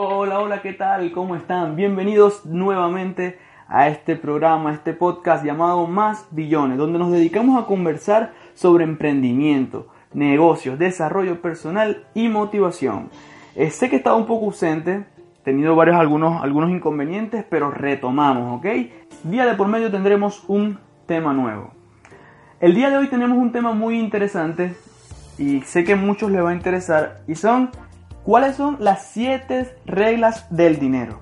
Hola, hola, ¿qué tal? ¿Cómo están? Bienvenidos nuevamente a este programa, a este podcast llamado Más Billones, donde nos dedicamos a conversar sobre emprendimiento, negocios, desarrollo personal y motivación. Eh, sé que he estado un poco ausente, he tenido varios algunos, algunos inconvenientes, pero retomamos, ¿ok? Día de por medio tendremos un tema nuevo. El día de hoy tenemos un tema muy interesante y sé que a muchos les va a interesar y son cuáles son las 7 reglas del dinero.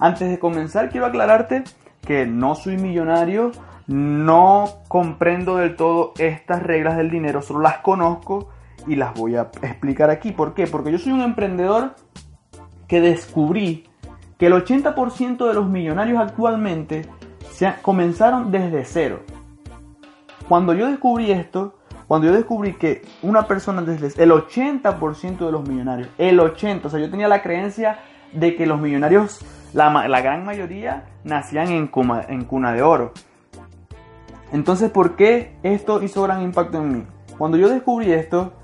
Antes de comenzar quiero aclararte que no soy millonario, no comprendo del todo estas reglas del dinero, solo las conozco y las voy a explicar aquí. ¿Por qué? Porque yo soy un emprendedor que descubrí que el 80% de los millonarios actualmente se comenzaron desde cero. Cuando yo descubrí esto, cuando yo descubrí que una persona desde el 80% de los millonarios, el 80%, o sea, yo tenía la creencia de que los millonarios, la, la gran mayoría, nacían en, en cuna de oro. Entonces, ¿por qué esto hizo gran impacto en mí? Cuando yo descubrí esto,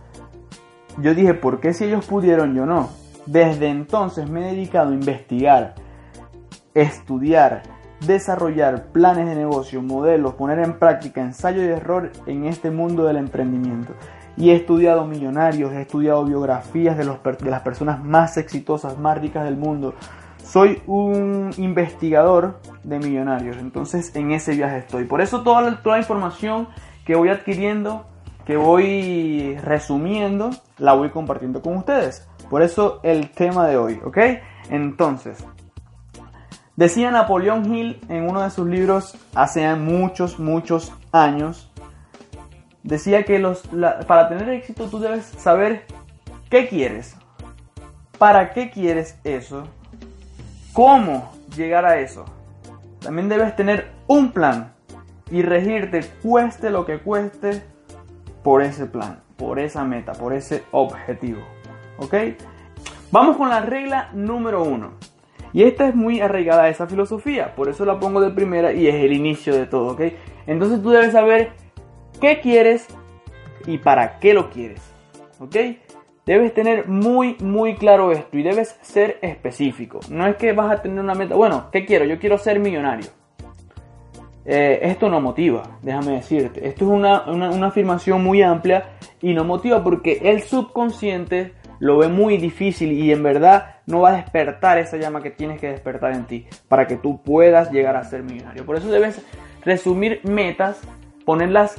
yo dije, ¿por qué si ellos pudieron, yo no? Desde entonces me he dedicado a investigar, estudiar, desarrollar planes de negocio, modelos, poner en práctica ensayo y error en este mundo del emprendimiento. Y he estudiado millonarios, he estudiado biografías de, los, de las personas más exitosas, más ricas del mundo. Soy un investigador de millonarios, entonces en ese viaje estoy. Por eso toda toda la información que voy adquiriendo, que voy resumiendo, la voy compartiendo con ustedes. Por eso el tema de hoy, ¿ok? Entonces, Decía Napoleón Hill en uno de sus libros hace muchos, muchos años, decía que los, para tener éxito tú debes saber qué quieres, para qué quieres eso, cómo llegar a eso. También debes tener un plan y regirte cueste lo que cueste por ese plan, por esa meta, por ese objetivo. ¿Ok? Vamos con la regla número uno. Y esta es muy arraigada a esa filosofía, por eso la pongo de primera y es el inicio de todo, ¿ok? Entonces tú debes saber qué quieres y para qué lo quieres, ¿ok? Debes tener muy, muy claro esto y debes ser específico. No es que vas a tener una meta, bueno, ¿qué quiero? Yo quiero ser millonario. Eh, esto no motiva, déjame decirte. Esto es una, una afirmación muy amplia y no motiva porque el subconsciente lo ve muy difícil y en verdad no va a despertar esa llama que tienes que despertar en ti para que tú puedas llegar a ser millonario. Por eso debes resumir metas, ponerlas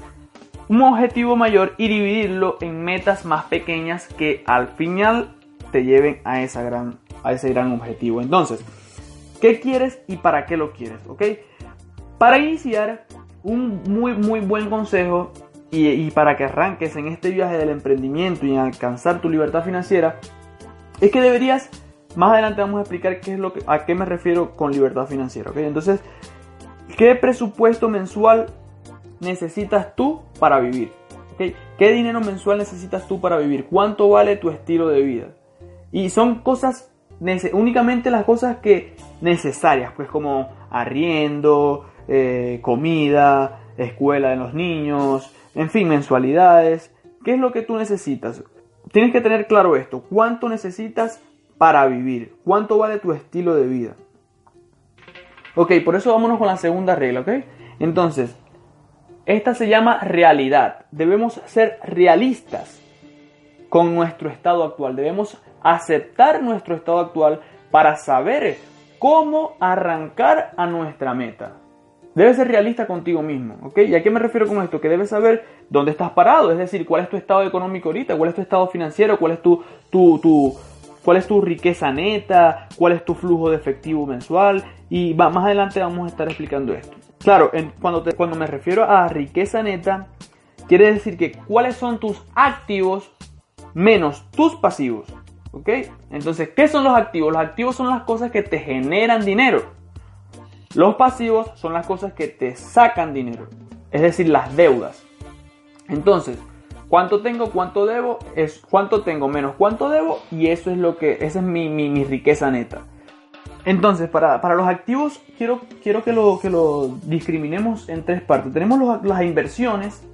un objetivo mayor y dividirlo en metas más pequeñas que al final te lleven a, esa gran, a ese gran objetivo. Entonces, ¿qué quieres y para qué lo quieres? ¿Ok? Para iniciar, un muy muy buen consejo y, para que arranques en este viaje del emprendimiento y alcanzar tu libertad financiera, es que deberías, más adelante vamos a explicar qué es lo que, a qué me refiero con libertad financiera. Entonces, ¿qué presupuesto mensual necesitas tú para vivir? ¿Qué dinero mensual necesitas tú para vivir? ¿Cuánto vale tu estilo de vida? Y son cosas, únicamente las cosas que necesarias, pues como arriendo, eh, comida, escuela de los niños, en fin, mensualidades. ¿Qué es lo que tú necesitas? Tienes que tener claro esto. ¿Cuánto necesitas para vivir? ¿Cuánto vale tu estilo de vida? Ok, por eso vámonos con la segunda regla, ¿ok? Entonces, esta se llama realidad. Debemos ser realistas con nuestro estado actual. Debemos aceptar nuestro estado actual para saber cómo arrancar a nuestra meta. Debes ser realista contigo mismo, ¿ok? ¿Y a qué me refiero con esto? Que debes saber dónde estás parado, es decir, cuál es tu estado económico ahorita, cuál es tu estado financiero, cuál es tu, tu, tu cuál es tu riqueza neta, cuál es tu flujo de efectivo mensual y más adelante vamos a estar explicando esto. Claro, cuando me refiero a riqueza neta, quiere decir que cuáles son tus activos menos tus pasivos. ¿Ok? Entonces, ¿qué son los activos? Los activos son las cosas que te generan dinero. Los pasivos son las cosas que te sacan dinero, es decir, las deudas. Entonces, ¿cuánto tengo? ¿Cuánto debo? Es cuánto tengo menos cuánto debo y eso es lo que, esa es mi, riqueza neta. Entonces, para, los activos, quiero, quiero que, lo, que lo discriminemos en tres partes. Tenemos las inversiones,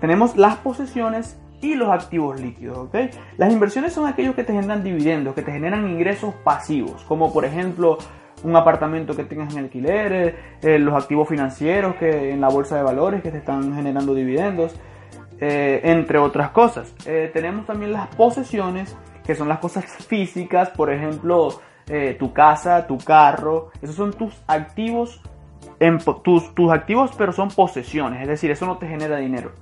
tenemos las posesiones y los activos líquidos. ¿ok? Las inversiones son aquellos que te generan dividendos, que te generan ingresos pasivos, como por ejemplo un apartamento que tengas en alquiler, eh, los activos financieros que en la bolsa de valores que te están generando dividendos, eh, entre otras cosas. tenemos también las posesiones, que son las cosas físicas, por ejemplo, tu casa, tu carro, esos son tus activos, tus, tus activos pero son posesiones, es decir, eso no te genera dinero,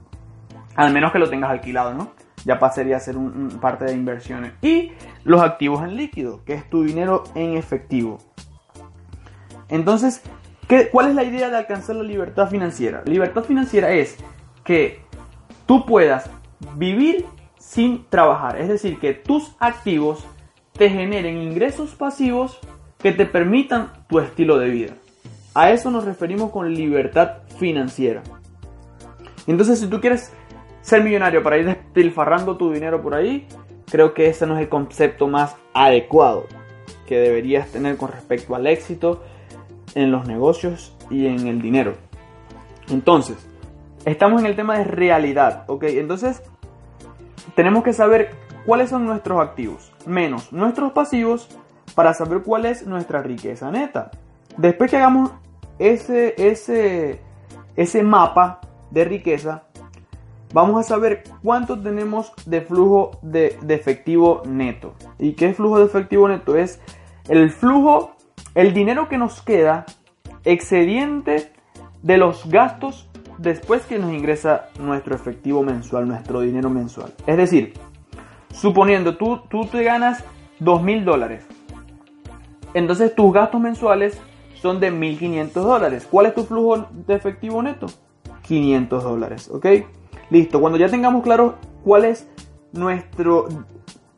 al menos que lo tengas alquilado, ¿no? ya pasaría a ser un, parte de inversiones. Y los activos en líquido, que es tu dinero en efectivo. Entonces, ¿qué, ¿cuál es la idea de alcanzar la libertad financiera? libertad financiera es que tú puedas vivir sin trabajar, es decir, que tus activos te generen ingresos pasivos que te permitan tu estilo de vida. A eso nos referimos con libertad financiera. Entonces, si tú quieres ser millonario para ir despilfarrando tu dinero por ahí, creo que ese no es el concepto más adecuado que deberías tener con respecto al éxito en los negocios y en el dinero. Entonces, estamos en el tema de realidad, ¿ok? Entonces, tenemos que saber cuáles son nuestros activos, menos nuestros pasivos, para saber cuál es nuestra riqueza neta. Después que hagamos ese, ese, ese mapa de riqueza, vamos a saber cuánto tenemos de flujo de, efectivo neto. ¿Y qué es flujo de efectivo neto? Es el flujo, el dinero que nos queda excediente de los gastos después que nos ingresa nuestro efectivo mensual, nuestro dinero mensual. Es decir, suponiendo tú, tú te ganas 2 mil dólares, entonces tus gastos mensuales son de 1.500 dólares. ¿Cuál es tu flujo de efectivo neto? 500 dólares, ¿ok? Listo, cuando ya tengamos claro cuál es nuestro...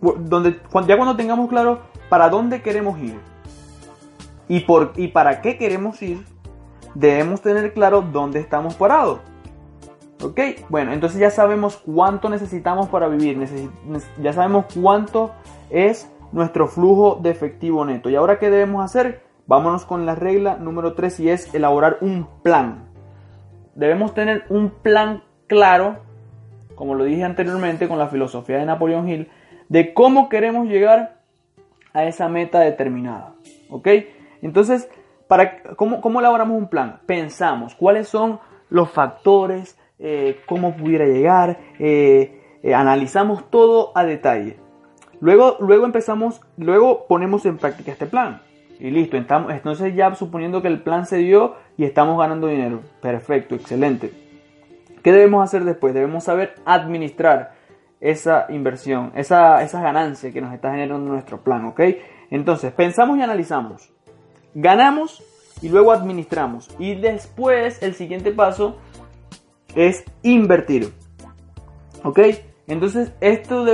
Donde, ya cuando tengamos claro para dónde queremos ir y, por, y para qué queremos ir, debemos tener claro dónde estamos parados. ¿Ok? Bueno, entonces ya sabemos cuánto necesitamos para vivir, ya sabemos cuánto es nuestro flujo de efectivo neto. ¿Y ahora qué debemos hacer? Vámonos con la regla número 3 y es elaborar un plan. Debemos tener un plan claro, como lo dije anteriormente con la filosofía de Napoleón Hill, de cómo queremos llegar a esa meta determinada. ¿Ok? Entonces, para, ¿cómo, ¿cómo elaboramos un plan? Pensamos cuáles son los factores, eh, cómo pudiera llegar, eh, eh, analizamos todo a detalle. Luego, luego empezamos, luego ponemos en práctica este plan. Y listo, entonces ya suponiendo que el plan se dio y estamos ganando dinero. Perfecto, excelente. ¿Qué debemos hacer después? Debemos saber administrar esa inversión, esa, esa ganancia que nos está generando nuestro plan, ¿ok? Entonces, pensamos y analizamos. Ganamos y luego administramos. Y después, el siguiente paso es invertir. ¿Ok? Entonces, esto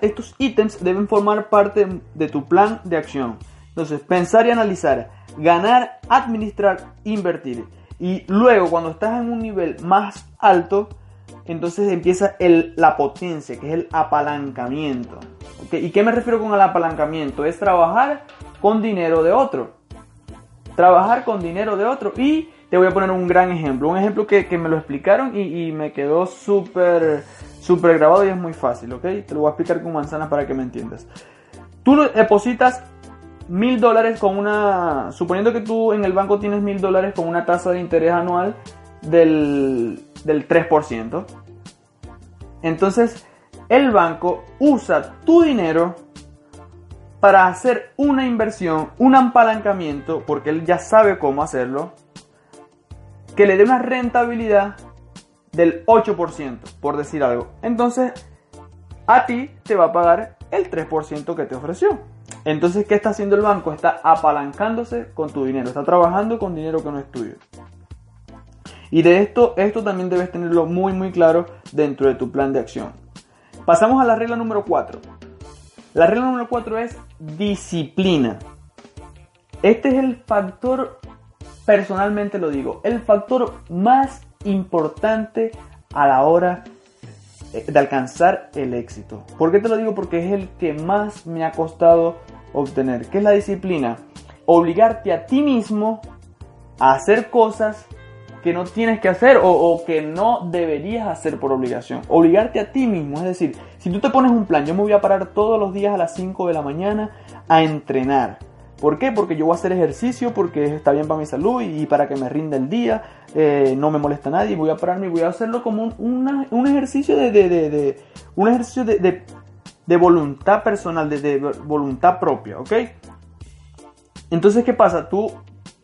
estos ítems deben formar parte de tu plan de acción. Entonces, pensar y analizar, ganar, administrar, invertir. Y luego, cuando estás en un nivel más alto, entonces empieza el, la potencia, que es el apalancamiento. ¿Y qué me refiero con el apalancamiento? Es trabajar con dinero de otro. Trabajar con dinero de otro. Y te voy a poner un gran ejemplo. Un ejemplo que, me lo explicaron y, me quedó súper súper grabado y es muy fácil, ¿ok? Te lo voy a explicar con manzanas para que me entiendas. Tú depositas mil dólares con una, suponiendo que tú en el banco tienes mil dólares con una tasa de interés anual del, del 3%, entonces el banco usa tu dinero para hacer una inversión, un apalancamiento, porque él ya sabe cómo hacerlo, que le dé una rentabilidad del 8%, por decir algo. Entonces, a ti te va a pagar el 3% que te ofreció. Entonces, ¿qué está haciendo el banco? Está apalancándose con tu dinero, está trabajando con dinero que no es tuyo. Y de esto, esto también debes tenerlo muy muy claro dentro de tu plan de acción. Pasamos a la regla número 4. La regla número 4 es disciplina. Este es el factor, personalmente lo digo, el factor más importante a la hora eh, de alcanzar el éxito. ¿Por qué te lo digo? Porque es el que más me ha costado obtener. ¿Qué es la disciplina? Obligarte a ti mismo a hacer cosas que no tienes que hacer o, o, que no deberías hacer por obligación. Obligarte a ti mismo, es decir, si tú te pones un plan, yo me voy a parar todos los días a las 5 de la mañana a entrenar. ¿Por qué? Porque yo voy a hacer ejercicio, porque está bien para mi salud y para que me rinda el día, eh, no me molesta nadie, voy a pararme y voy a hacerlo como un, un ejercicio de, de, de, un ejercicio de, de voluntad personal, de, voluntad propia, ¿ok? Entonces, ¿qué pasa? Tú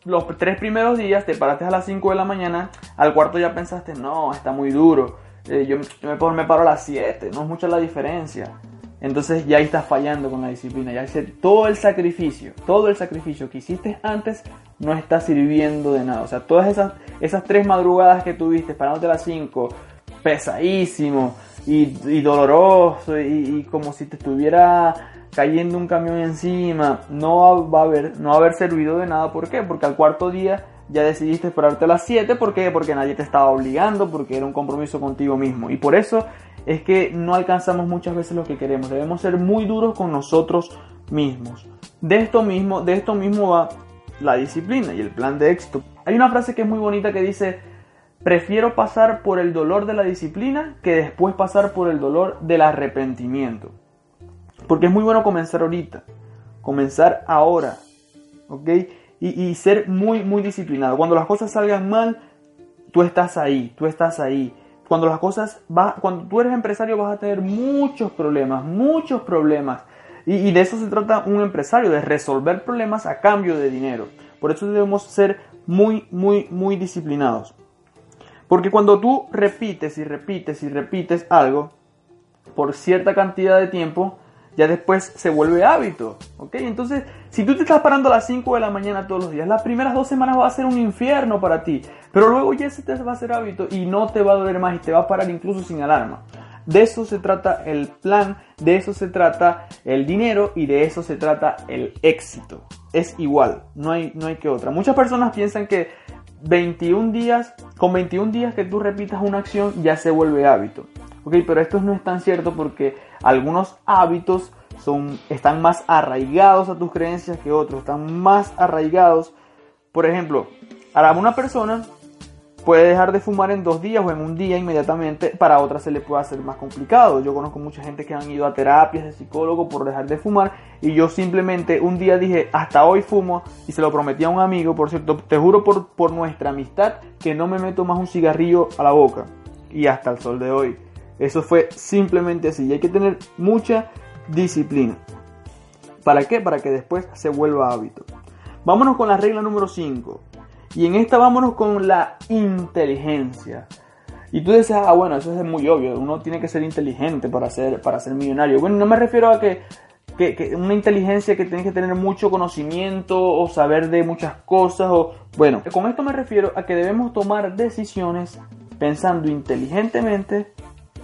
los tres primeros días te paraste a las 5 de la mañana, al cuarto ya pensaste, no, está muy duro, eh, yo, me, paro a las 7, no es mucha la diferencia. Entonces ya ahí estás fallando con la disciplina, ya hice todo el sacrificio, todo el sacrificio que hiciste antes no está sirviendo de nada. O sea, todas esas, esas tres madrugadas que tuviste parándote a las 5, pesadísimo y, doloroso y, y como si te estuviera cayendo un camión encima, no va a haber, no va a haber servido de nada. ¿Por qué? Porque al cuarto día ya decidiste esperarte a las 7. ¿Por qué? Porque nadie te estaba obligando, porque era un compromiso contigo mismo. Y por eso es que no alcanzamos muchas veces lo que queremos. Debemos ser muy duros con nosotros mismos. De esto mismo, de esto mismo va la disciplina y el plan de éxito. Hay una frase que es muy bonita que dice, prefiero pasar por el dolor de la disciplina que después pasar por el dolor del arrepentimiento. Porque es muy bueno comenzar ahorita, comenzar ahora, ¿ok? Y, ser muy, muy disciplinado. Cuando las cosas salgan mal, tú estás ahí, tú estás ahí. Cuando las cosas, va, cuando tú eres empresario vas a tener muchos problemas, muchos problemas. Y, y de eso se trata un empresario, de resolver problemas a cambio de dinero. Por eso debemos ser muy, muy, muy disciplinados. Porque cuando tú repites y repites y repites algo por cierta cantidad de tiempo, ya después se vuelve hábito, ¿ok? Entonces, si tú te estás parando a las 5 de la mañana todos los días, las primeras dos semanas va a ser un infierno para ti, pero luego ya se te va a hacer hábito y no te va a doler más y te va a parar incluso sin alarma. De eso se trata el plan, de eso se trata el dinero y de eso se trata el éxito. Es igual, no hay, no hay que otra. Muchas personas piensan que 21 días, con 21 días que tú repitas una acción ya se vuelve hábito. Ok, pero esto no es tan cierto porque algunos hábitos son, están más arraigados a tus creencias que otros, están más arraigados. Por ejemplo, para una persona puede dejar de fumar en dos días o en un día inmediatamente, para otra se le puede hacer más complicado. Yo conozco mucha gente que han ido a terapias de psicólogo por dejar de fumar y yo simplemente un día dije, hasta hoy fumo y se lo prometí a un amigo, por cierto, te juro por, por nuestra amistad que no me meto más un cigarrillo a la boca. Y hasta el sol de hoy. Eso fue simplemente así. Y hay que tener mucha disciplina. ¿Para qué? Para que después se vuelva hábito. Vámonos con la regla número 5. Y en esta vámonos con la inteligencia. Y tú dices, ah, bueno, eso es muy obvio. Uno tiene que ser inteligente para ser, para ser millonario. Bueno, no me refiero a que, que, una inteligencia que tienes que tener mucho conocimiento o saber de muchas cosas. O, bueno, con esto me refiero a que debemos tomar decisiones pensando inteligentemente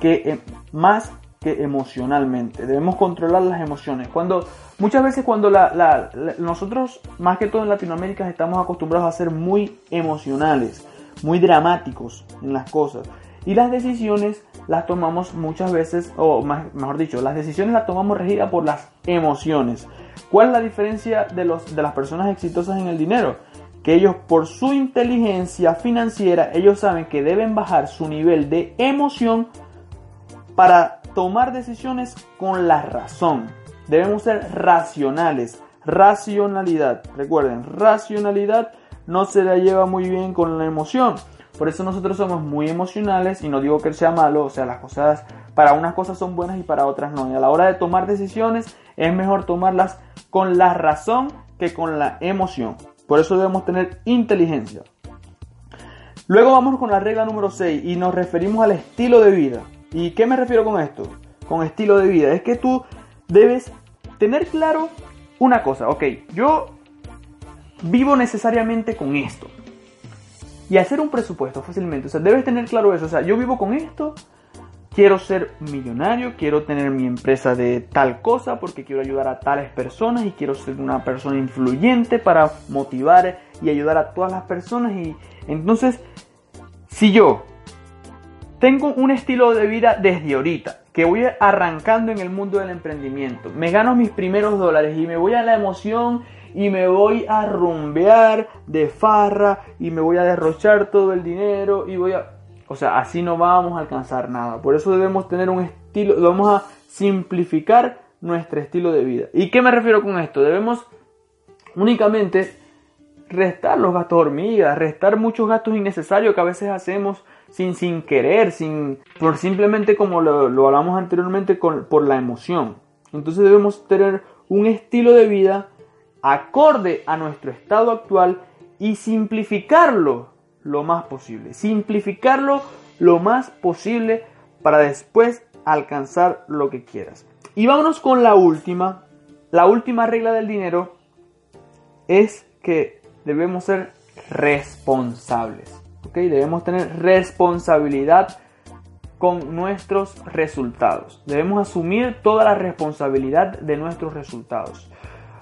que eh, más que emocionalmente. Debemos controlar las emociones. Cuando muchas veces cuando la, nosotros más que todo en Latinoamérica estamos acostumbrados a ser muy emocionales, muy dramáticos en las cosas y las decisiones las tomamos muchas veces o mejor dicho, las decisiones las tomamos regidas por las emociones. ¿Cuál es la diferencia de los de las personas exitosas en el dinero? Que ellos por su inteligencia financiera, ellos saben que deben bajar su nivel de emoción para tomar decisiones con la razón. Debemos ser racionales. Racionalidad. Recuerden, racionalidad no se la lleva muy bien con la emoción. Por eso nosotros somos muy emocionales y no digo que sea malo, o sea, las cosas para unas cosas son buenas y para otras no. Y a la hora de tomar decisiones es mejor tomarlas con la razón que con la emoción. Por eso debemos tener inteligencia. Luego vamos con la regla número 6 y nos referimos al estilo de vida. ¿Y qué me refiero con esto? Con estilo de vida. Es que tú debes tener claro una cosa. Ok, yo vivo necesariamente con esto. Y hacer un presupuesto fácilmente. O sea, debes tener claro eso. O sea, yo vivo con esto. Quiero ser millonario, quiero tener mi empresa de tal cosa porque quiero ayudar a tales personas y quiero ser una persona influyente para motivar y ayudar a todas las personas. Y entonces, si yo tengo un estilo de vida desde ahorita, que voy arrancando en el mundo del emprendimiento. Me gano mis primeros dólares y me voy a la emoción y me voy a rumbear de farra y me voy a derrochar todo el dinero y voy a... O sea, así no vamos a alcanzar nada. Por eso debemos tener un estilo, vamos a simplificar nuestro estilo de vida. ¿Y qué me refiero con esto? Debemos únicamente restar los gastos hormigas, restar muchos gastos innecesarios que a veces hacemos sin, sin querer, sin, por simplemente como lo, lo hablamos anteriormente por la emoción. Entonces debemos tener un estilo de vida acorde a nuestro estado actual y simplificarlo lo más posible. Simplificarlo lo más posible para después alcanzar lo que quieras. Y vámonos con la última. La última regla del dinero es que debemos ser responsables. Debemos tener responsabilidad con nuestros resultados. Debemos asumir toda la responsabilidad de nuestros resultados.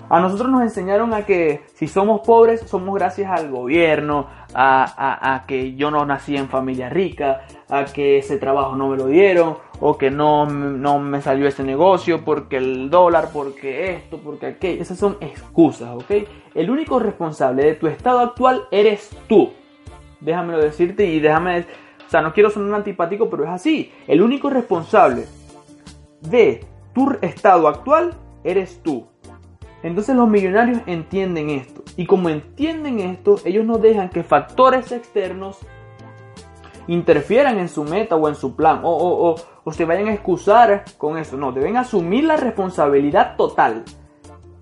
A nosotros nos enseñaron a que si somos pobres somos gracias al gobierno, a, que yo no nací en familia rica, a que ese trabajo no me lo dieron, o que no, no me salió ese negocio porque el dólar, porque esto, porque aquello. Esas son excusas, ¿ok? El único responsable de tu estado actual eres tú. Déjamelo decirte y déjame... O sea, no quiero sonar antipático, pero es así. El único responsable de tu estado actual eres tú. Entonces los millonarios entienden esto. Y como entienden esto, ellos no dejan que factores externos interfieran en su meta o en su plan. O, o, o, o se vayan a excusar con eso. No, deben asumir la responsabilidad total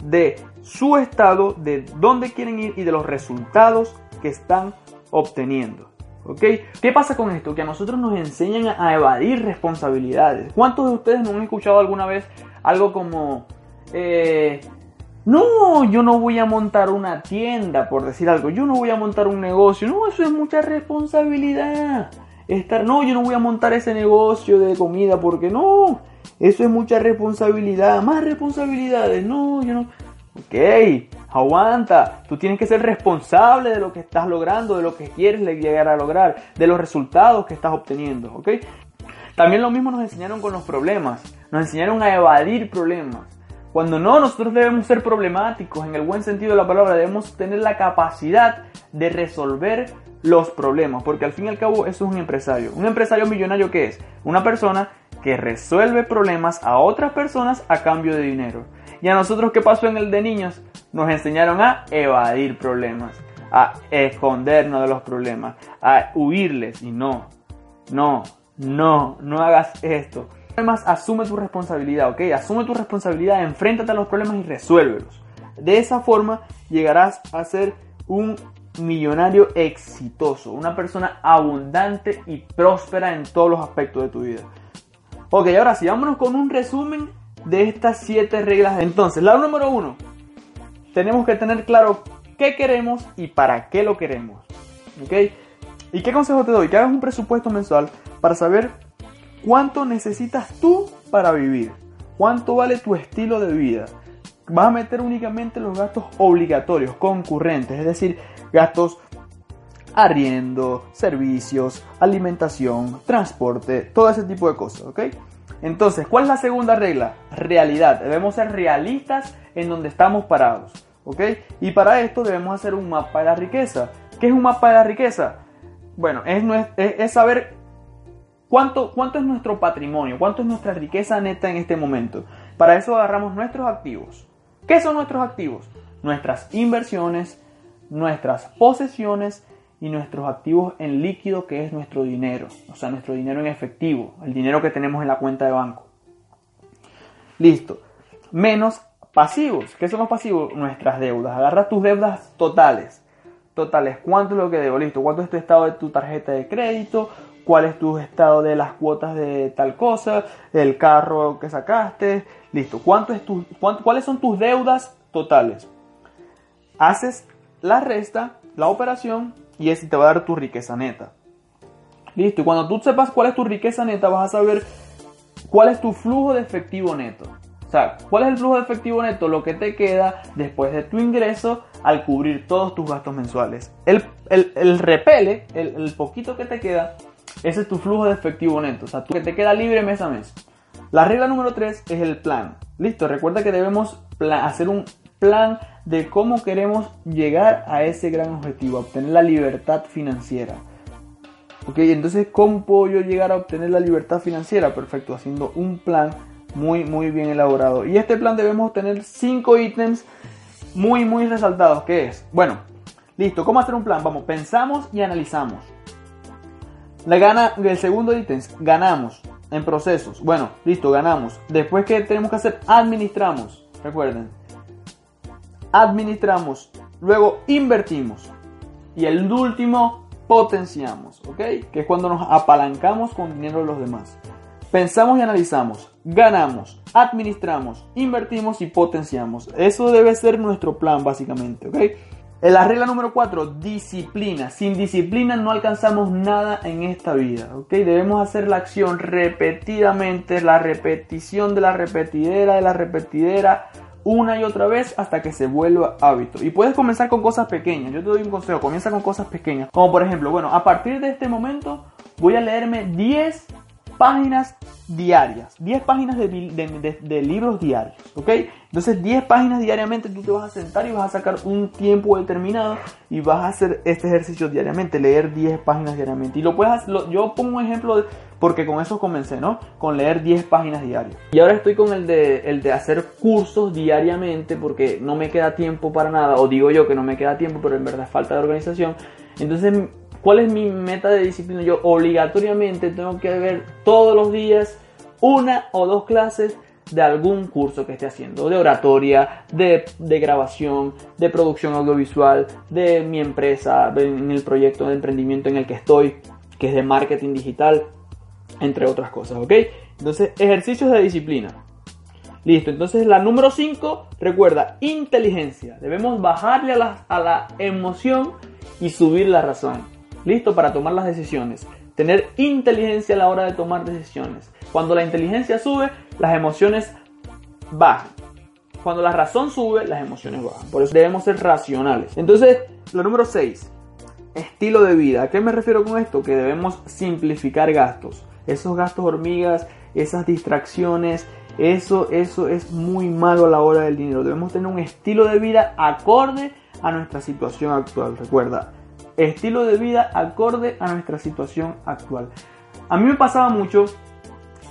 de su estado, de dónde quieren ir y de los resultados que están obteniendo. ¿Ok? ¿Qué pasa con esto? Que a nosotros nos enseñan a evadir responsabilidades. ¿Cuántos de ustedes no han escuchado alguna vez algo como... Eh, no, yo no voy a montar una tienda, por decir algo. Yo no voy a montar un negocio. No, eso es mucha responsabilidad. Estar, no, yo no voy a montar ese negocio de comida porque no. Eso es mucha responsabilidad. Más responsabilidades. No, yo no. Ok, aguanta. Tú tienes que ser responsable de lo que estás logrando, de lo que quieres llegar a lograr, de los resultados que estás obteniendo. Ok. También lo mismo nos enseñaron con los problemas. Nos enseñaron a evadir problemas. Cuando no, nosotros debemos ser problemáticos, en el buen sentido de la palabra, debemos tener la capacidad de resolver los problemas, porque al fin y al cabo eso es un empresario. Un empresario millonario que es una persona que resuelve problemas a otras personas a cambio de dinero. Y a nosotros, ¿qué pasó en el de niños? Nos enseñaron a evadir problemas, a escondernos de los problemas, a huirles. Y no, no, no, no hagas esto. Además, asume tu responsabilidad, ¿ok? Asume tu responsabilidad, enfréntate a los problemas y resuélvelos. De esa forma llegarás a ser un millonario exitoso, una persona abundante y próspera en todos los aspectos de tu vida. Ok, ahora sí, vámonos con un resumen de estas siete reglas. Entonces, la número uno, tenemos que tener claro qué queremos y para qué lo queremos. ¿Ok? ¿Y qué consejo te doy? Que hagas un presupuesto mensual para saber cuánto necesitas tú para vivir. ¿Cuánto vale tu estilo de vida? Vas a meter únicamente los gastos obligatorios, concurrentes, es decir, gastos arriendo, servicios, alimentación, transporte, todo ese tipo de cosas, ¿ok? Entonces, ¿cuál es la segunda regla? Realidad. Debemos ser realistas en donde estamos parados. ¿Ok? Y para esto debemos hacer un mapa de la riqueza. ¿Qué es un mapa de la riqueza? Bueno, es, saber cuánto, cuánto es nuestro patrimonio, cuánto es nuestra riqueza neta en este momento. Para eso agarramos nuestros activos. ¿Qué son nuestros activos? Nuestras inversiones, nuestras posesiones y nuestros activos en líquido, que es nuestro dinero, o sea, nuestro dinero en efectivo, el dinero que tenemos en la cuenta de banco. Listo. Menos pasivos. ¿Qué son los pasivos? Nuestras deudas. Agarra tus deudas totales. Totales. ¿Cuánto es lo que debo? Listo. ¿Cuánto es tu estado de tu tarjeta de crédito? ¿Cuál es tu estado de las cuotas de tal cosa? El carro que sacaste. Listo. ¿Cuánto es tu, ¿Cuáles son tus deudas totales? Haces la resta, la operación y ese te va a dar tu riqueza neta. Listo, y cuando tú sepas cuál es tu riqueza neta, vas a saber cuál es tu flujo de efectivo neto. O sea, ¿cuál es el flujo de efectivo neto? Lo que te queda después de tu ingreso al cubrir todos tus gastos mensuales. El, el, repele, el, poquito que te queda, ese es tu flujo de efectivo neto. O sea, tú que te queda libre mes a mes. La regla número 3 es el plan. Listo, recuerda que debemos hacer un plan de cómo queremos llegar a ese gran objetivo, obtener la libertad financiera. Ok, entonces, ¿cómo puedo yo llegar a obtener la libertad financiera? Perfecto, haciendo un plan muy, muy bien elaborado. Y este plan debemos tener cinco ítems muy, muy resaltados. ¿Qué es? Bueno, listo, ¿cómo hacer un plan? Vamos, pensamos y analizamos. La gana, el segundo ítem, ganamos en procesos. Bueno, listo, ganamos. Después, ¿qué tenemos que hacer? Administramos. Recuerden. Administramos. Luego invertimos. Y el último, potenciamos. ¿Ok? Que es cuando nos apalancamos con dinero de los demás. Pensamos y analizamos, ganamos, administramos, invertimos y potenciamos. Eso debe ser nuestro plan básicamente, ¿ok? En la regla número 4, disciplina. Sin disciplina no alcanzamos nada en esta vida, ¿ok? Debemos hacer la acción repetidamente, la repetición de la repetidera, de la repetidera, una y otra vez hasta que se vuelva hábito. Y puedes comenzar con cosas pequeñas. Yo te doy un consejo, comienza con cosas pequeñas. Como por ejemplo, bueno, a partir de este momento voy a leerme 10 páginas diarias, 10 páginas de, libros diarios, ¿ok? Entonces 10 páginas diariamente tú te vas a sentar y vas a sacar un tiempo determinado y vas a hacer este ejercicio diariamente, leer 10 páginas diariamente. Y lo puedes hacer, yo pongo un ejemplo porque con eso comencé, ¿no? Con leer 10 páginas diarias. Y ahora estoy con el de, el de hacer cursos diariamente porque no me queda tiempo para nada, o digo yo que no me queda tiempo, pero en verdad falta de organización. Entonces ¿Cuál es mi meta de disciplina? Yo obligatoriamente tengo que ver todos los días una o dos clases de algún curso que esté haciendo, de oratoria, de, grabación, de producción audiovisual, de mi empresa, en el proyecto de emprendimiento en el que estoy, que es de marketing digital, entre otras cosas, ¿ok? Entonces, ejercicios de disciplina. Listo, entonces la número 5, recuerda, inteligencia. Debemos bajarle a la, a la emoción y subir la razón listo para tomar las decisiones. Tener inteligencia a la hora de tomar decisiones. Cuando la inteligencia sube, las emociones bajan. Cuando la razón sube, las emociones bajan. Por eso debemos ser racionales. Entonces, lo número 6. Estilo de vida. ¿A qué me refiero con esto? Que debemos simplificar gastos. Esos gastos hormigas, esas distracciones, eso, eso es muy malo a la hora del dinero. Debemos tener un estilo de vida acorde a nuestra situación actual. Recuerda, estilo de vida acorde a nuestra situación actual. A mí me pasaba mucho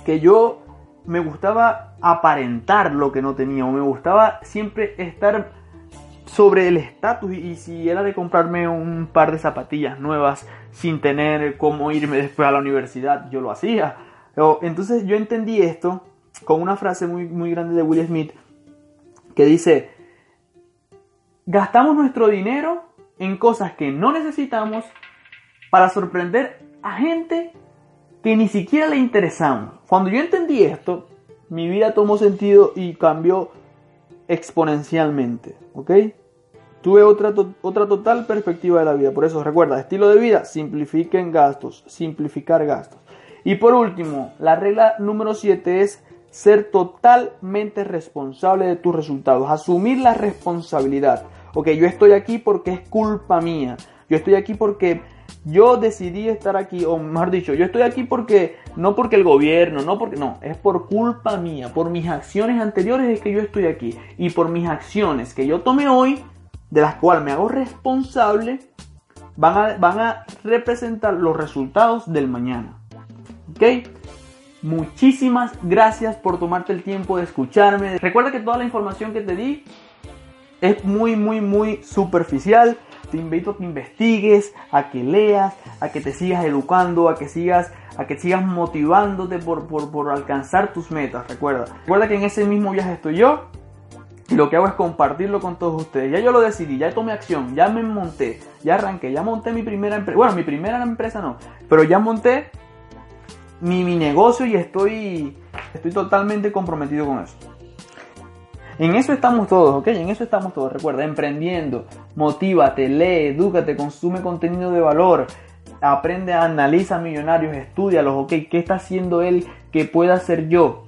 que yo me gustaba aparentar lo que no tenía o me gustaba siempre estar sobre el estatus y, si era de comprarme un par de zapatillas nuevas sin tener cómo irme después a la universidad, yo lo hacía. Entonces yo entendí esto con una frase muy, muy grande de Will Smith que dice, gastamos nuestro dinero en cosas que no necesitamos para sorprender a gente que ni siquiera le interesamos. Cuando yo entendí esto, mi vida tomó sentido y cambió exponencialmente, ¿ok? Tuve otra, otra total perspectiva de la vida. Por eso recuerda, estilo de vida, simplifiquen gastos, simplificar gastos. Y por último, la regla número 7 es ser totalmente responsable de tus resultados, asumir la responsabilidad ok, yo estoy aquí porque es culpa mía, yo estoy aquí porque yo decidí estar aquí, o mejor dicho, yo estoy aquí porque, no porque el gobierno, no porque, no, es por culpa mía, por mis acciones anteriores es que yo estoy aquí, y por mis acciones que yo tomé hoy, de las cuales me hago responsable, van a, van a representar los resultados del mañana. ¿Ok? Muchísimas gracias por tomarte el tiempo de escucharme. Recuerda que toda la información que te di es muy, muy, muy superficial. Te invito a que investigues, a que leas, a que te sigas educando, a que sigas, a que sigas motivándote por, por, alcanzar tus metas. Recuerda, recuerda que en ese mismo viaje estoy yo. Y lo que hago es compartirlo con todos ustedes. Ya yo lo decidí, ya tomé acción, ya me monté, ya arranqué, ya monté mi primera empresa. Bueno, mi primera empresa no, pero ya monté mi, mi negocio y estoy, estoy totalmente comprometido con eso. En eso estamos todos, ¿ok? En eso estamos todos. Recuerda, emprendiendo, motívate, lee, edúcate, consume contenido de valor, aprende, analiza millonarios, estudialos, ¿ok? ¿Qué está haciendo él que pueda hacer yo?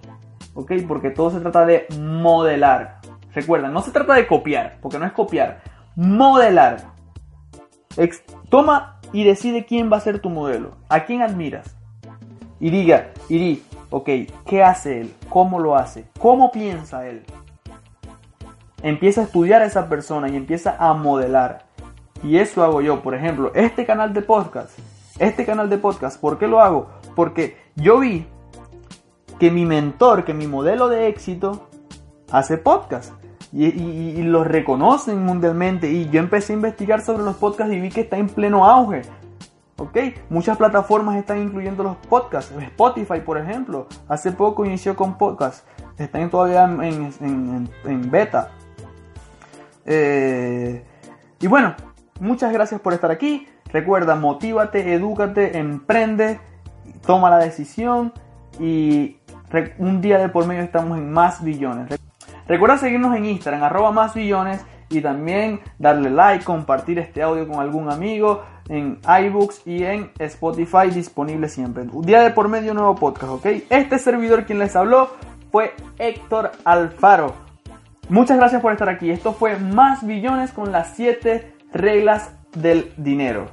¿Ok? Porque todo se trata de modelar. Recuerda, no se trata de copiar, porque no es copiar, modelar. toma y decide quién va a ser tu modelo, a quién admiras. Y diga, y di, ok, ¿qué hace él? ¿Cómo lo hace? ¿Cómo piensa él? Empieza a estudiar a esa persona y empieza a modelar. Y eso hago yo, por ejemplo, este canal de podcast. Este canal de podcast, ¿por qué lo hago? Porque yo vi que mi mentor, que mi modelo de éxito, hace podcast. Y, lo reconocen mundialmente. Y yo empecé a investigar sobre los podcasts y vi que está en pleno auge. ¿Ok? Muchas plataformas están incluyendo los podcasts. Spotify, por ejemplo, hace poco inició con podcasts. Están todavía en, beta. Eh, y bueno, muchas gracias por estar aquí. Recuerda, motívate, edúcate, emprende, toma la decisión y un día de por medio estamos en más billones. Recuerda seguirnos en Instagram, arroba más billones y también darle like, compartir este audio con algún amigo en iBooks y en Spotify disponible siempre. Un día de por medio nuevo podcast, ¿ok? Este servidor quien les habló fue Héctor Alfaro. Muchas gracias por estar aquí. Esto fue Más Billones con las 7 reglas del dinero.